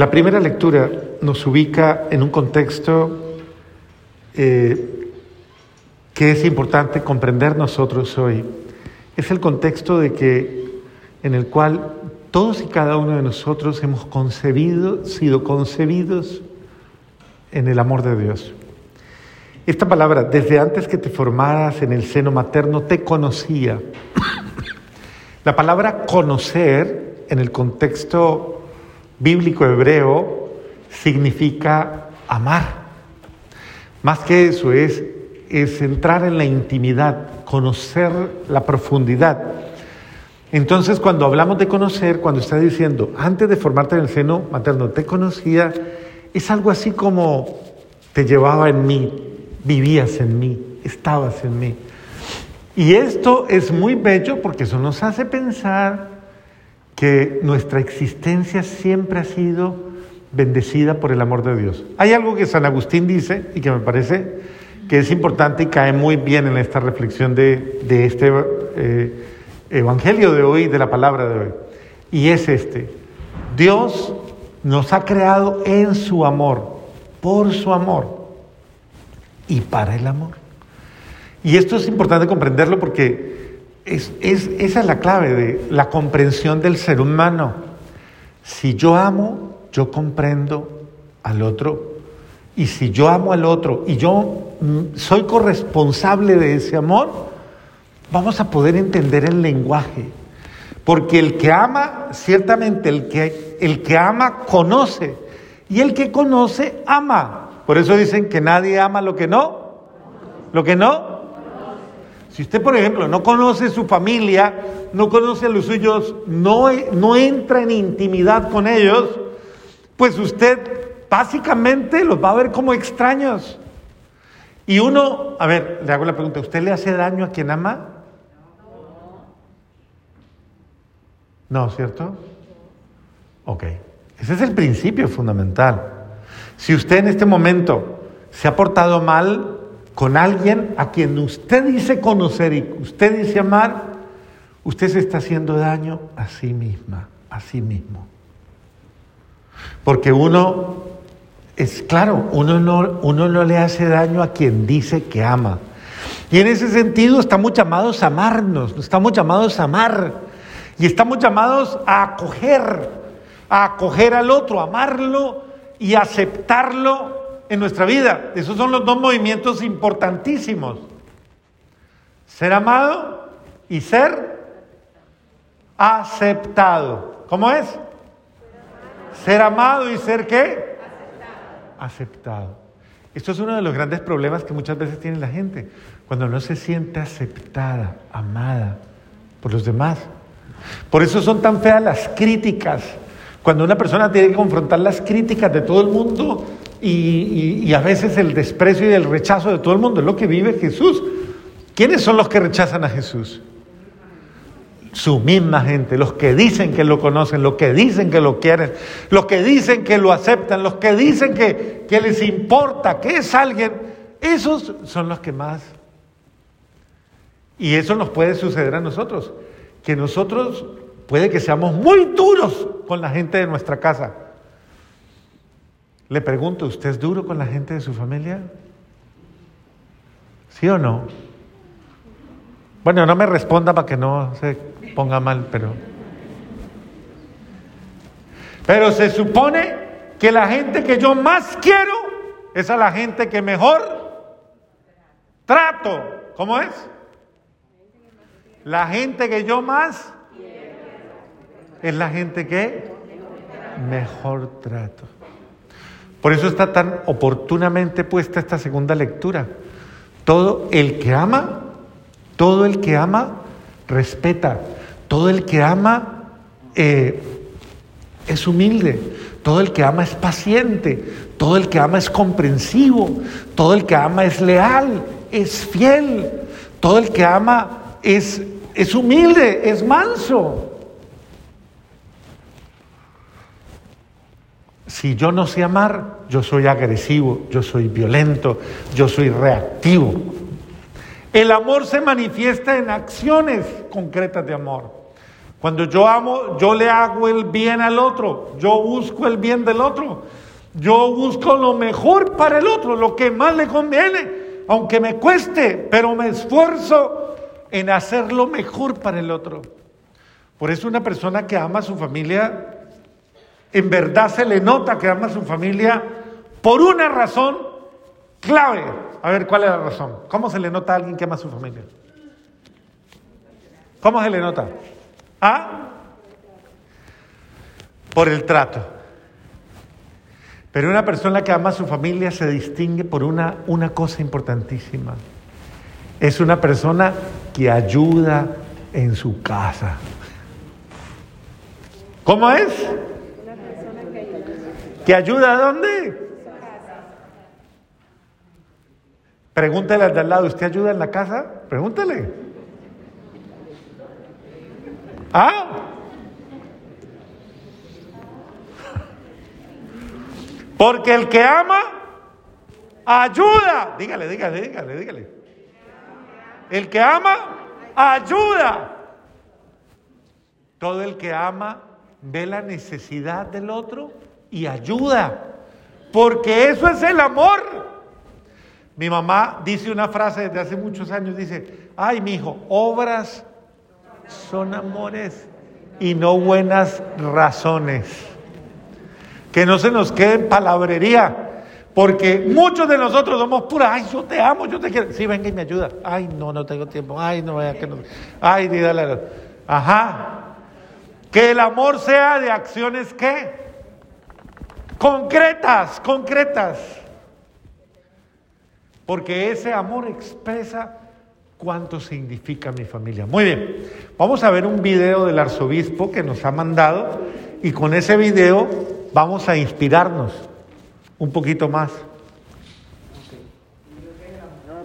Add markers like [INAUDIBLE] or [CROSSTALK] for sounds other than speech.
La primera lectura nos ubica en un contexto eh, que es importante comprender nosotros hoy. Es el contexto de que en el cual todos y cada uno de nosotros hemos concebido, sido concebidos en el amor de Dios. Esta palabra, desde antes que te formaras en el seno materno, te conocía. [COUGHS] La palabra conocer, en el contexto bíblico hebreo, significa amar. Más que eso, es, es entrar en la intimidad, conocer la profundidad. Entonces, cuando hablamos de conocer, cuando está diciendo, antes de formarte en el seno materno, te conocía, es algo así como te llevaba en mí, vivías en mí, estabas en mí. Y esto es muy bello porque eso nos hace pensar que nuestra existencia siempre ha sido bendecida por el amor de Dios. Hay algo que San Agustín dice y que me parece que es importante y cae muy bien en esta reflexión de, este eh, Evangelio de hoy, de la palabra de hoy. Y es este, Dios nos ha creado en su amor, por su amor y para el amor. Y esto es importante comprenderlo porque es, esa es la clave de la comprensión del ser humano. Si yo amo, yo comprendo al otro. Y si yo amo al otro y yo mm, soy corresponsable de ese amor, vamos a poder entender el lenguaje. Porque el que ama, ciertamente el que, el que ama conoce. Y el que conoce ama. Por eso dicen que nadie ama lo que no. Lo que no. Si usted, por ejemplo, no conoce su familia, no conoce a los suyos, no, no entra en intimidad con ellos, pues usted básicamente los va a ver como extraños. Y uno, a ver, le hago la pregunta, ¿usted le hace daño a quien ama? No, ¿cierto? Ok. Ese es el principio fundamental. Si usted en este momento se ha portado mal con alguien a quien usted dice conocer y usted dice amar, usted se está haciendo daño a sí misma, a sí mismo. Porque uno, es claro, uno no, uno no le hace daño a quien dice que ama. Y en ese sentido estamos llamados a amarnos, estamos llamados a amar. Y estamos llamados a acoger, a acoger al otro, amarlo y aceptarlo en nuestra vida. Esos son los dos movimientos importantísimos. Ser amado y ser aceptado. ¿Cómo es? Ser amado y ser qué? Aceptado. Esto es uno de los grandes problemas que muchas veces tiene la gente, cuando no se siente aceptada, amada por los demás. Por eso son tan feas las críticas, cuando una persona tiene que confrontar las críticas de todo el mundo y, a veces el desprecio y el rechazo de todo el mundo, es lo que vive Jesús. ¿Quiénes son los que rechazan a Jesús? Su misma gente, los que dicen que lo conocen, los que dicen que lo quieren, los que dicen que lo aceptan, los que dicen que, que les importa, que es alguien, esos son los que más. Y eso nos puede suceder a nosotros, que nosotros Puede que seamos muy duros con la gente de nuestra casa. Le pregunto, ¿usted es duro con la gente de su familia? ¿Sí o no? Bueno, no me responda para que no se ponga mal, pero... Pero se supone que la gente que yo más quiero es a la gente que mejor trato. ¿Cómo es? La gente que yo más es la gente que mejor trato. Por eso está tan oportunamente puesta esta segunda lectura. Todo el que ama, todo el que ama, respeta. Todo el que ama eh, es humilde. Todo el que ama es paciente. Todo el que ama es comprensivo. Todo el que ama es leal, es fiel. Todo el que ama es, es humilde, es manso. Si yo no sé amar, yo soy agresivo, yo soy violento, yo soy reactivo. El amor se manifiesta en acciones concretas de amor. Cuando yo amo, yo le hago el bien al otro, yo busco el bien del otro, yo busco lo mejor para el otro, lo que más le conviene, aunque me cueste, pero me esfuerzo en hacer lo mejor para el otro. Por eso una persona que ama a su familia, en verdad se le nota que ama a su familia por una razón clave. A ver, ¿cuál es la razón? ¿Cómo se le nota a alguien que ama a su familia? ¿Cómo se le nota? ¿Ah? Por el trato. Pero una persona que ama a su familia se distingue por una, una cosa importantísima. Es una persona que ayuda en su casa. ¿Cómo es? Una persona que ayuda. ¿Que ayuda a dónde? Pregúntale al de al lado, ¿usted ayuda en la casa? Pregúntale. ¿Ah? Porque el que ama, ayuda. Dígale, dígale, dígale, dígale. El que ama, ayuda. Todo el que ama ve la necesidad del otro y ayuda. Porque eso es el amor. Mi mamá dice una frase desde hace muchos años, dice, ay, mi hijo, obras son amores y no buenas razones. Que no se nos quede en palabrería. Porque muchos de nosotros somos puras, ay, yo te amo, yo te quiero. Sí, venga y me ayuda. Ay, no, no tengo tiempo. Ay, no, vaya que no. Ay, dígale. Ajá. Que el amor sea de acciones que concretas, concretas. Porque ese amor expresa cuánto significa mi familia. Muy bien, vamos a ver un video del arzobispo que nos ha mandado y con ese video vamos a inspirarnos un poquito más.